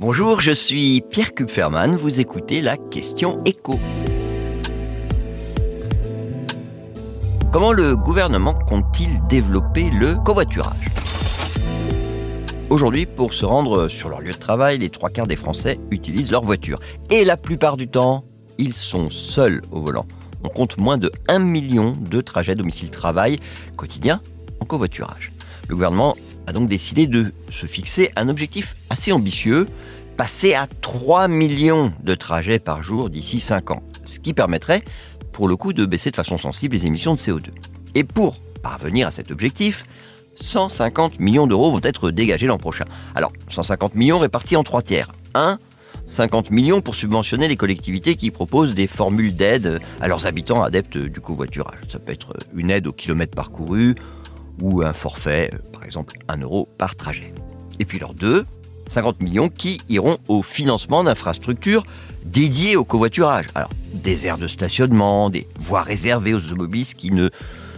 Bonjour, je suis Pierre Kupferman, vous écoutez la question écho. Comment le gouvernement compte-t-il développer le covoiturage? Aujourd'hui, pour se rendre sur leur lieu de travail, les trois quarts des Français utilisent leur voiture. Et la plupart du temps, ils sont seuls au volant. On compte moins de 1 million de trajets domicile-travail quotidiens en covoiturage. Le gouvernement a donc décidé de se fixer un objectif assez ambitieux, passer à 3 millions de trajets par jour d'ici 5 ans, ce qui permettrait pour le coup de baisser de façon sensible les émissions de CO2. Et pour parvenir à cet objectif, 150 millions d'euros vont être dégagés l'an prochain. Alors, 150 millions répartis en trois tiers. 1. 50 millions pour subventionner les collectivités qui proposent des formules d'aide à leurs habitants adeptes du covoiturage. Ça peut être une aide au kilomètre parcouru, ou un forfait, par exemple 1 euro par trajet. Et puis leurs deux, 50 millions qui iront au financement d'infrastructures dédiées au covoiturage. Alors, des aires de stationnement, des voies réservées aux automobilistes qui ne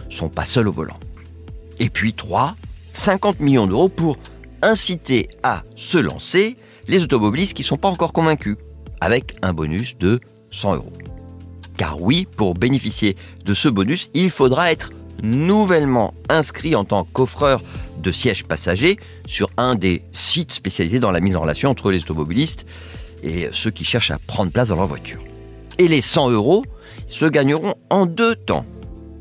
sont pas seuls au volant. Et puis 3, 50 millions d'euros pour inciter à se lancer les automobilistes qui ne sont pas encore convaincus, avec un bonus de 100 euros. Car oui, pour bénéficier de ce bonus, il faudra être nouvellement inscrit en tant qu'offreur de sièges passagers sur un des sites spécialisés dans la mise en relation entre les automobilistes et ceux qui cherchent à prendre place dans leur voiture. Et les 100 euros se gagneront en deux temps.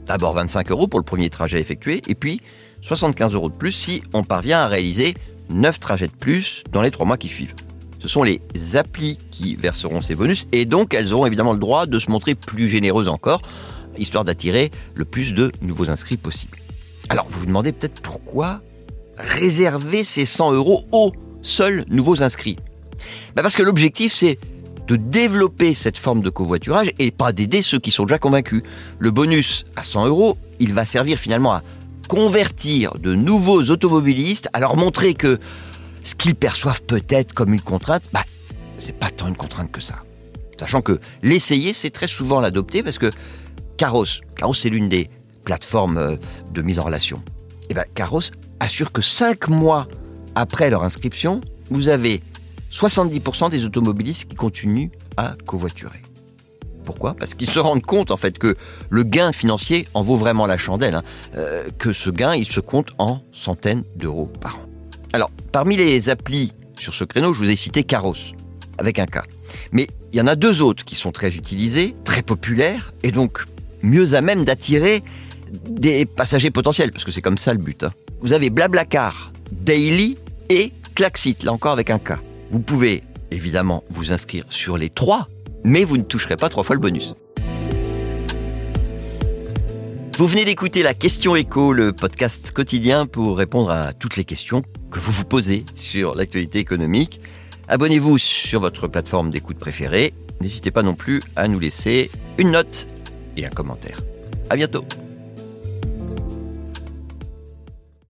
D'abord 25 euros pour le premier trajet effectué et puis 75 euros de plus si on parvient à réaliser 9 trajets de plus dans les 3 mois qui suivent. Ce sont les applis qui verseront ces bonus et donc elles auront évidemment le droit de se montrer plus généreuses encore histoire d'attirer le plus de nouveaux inscrits possible. Alors vous vous demandez peut-être pourquoi réserver ces 100 euros aux seuls nouveaux inscrits? Ben Parce que l'objectif c'est de développer cette forme de covoiturage et pas d'aider ceux qui sont déjà convaincus. Le bonus à 100 euros, il va servir finalement à convertir de nouveaux automobilistes, à leur montrer que ce qu'ils perçoivent peut-être comme une contrainte, bah, c'est pas tant une contrainte que ça. Sachant que l'essayer, c'est très souvent l'adopter parce que Caros, Caros c'est l'une des plateformes euh, de mise en relation. Et eh Caros assure que 5 mois après leur inscription, vous avez 70% des automobilistes qui continuent à covoiturer. Pourquoi? Parce qu'ils se rendent compte en fait que le gain financier en vaut vraiment la chandelle, hein. euh, que ce gain il se compte en centaines d'euros par an. Alors, parmi les applis sur ce créneau, je vous ai cité Caros, avec un cas. Mais il y en a deux autres qui sont très utilisés, très populaires, et donc mieux à même d'attirer des passagers potentiels, parce que c'est comme ça le but. Hein. Vous avez Blablacar, Daily et Klaxit, là encore avec un K. Vous pouvez évidemment vous inscrire sur les trois, mais vous ne toucherez pas trois fois le bonus. Vous venez d'écouter la question écho, le podcast quotidien pour répondre à toutes les questions que vous vous posez sur l'actualité économique. Abonnez-vous sur votre plateforme d'écoute préférée. N'hésitez pas non plus à nous laisser une note et un commentaire. À bientôt.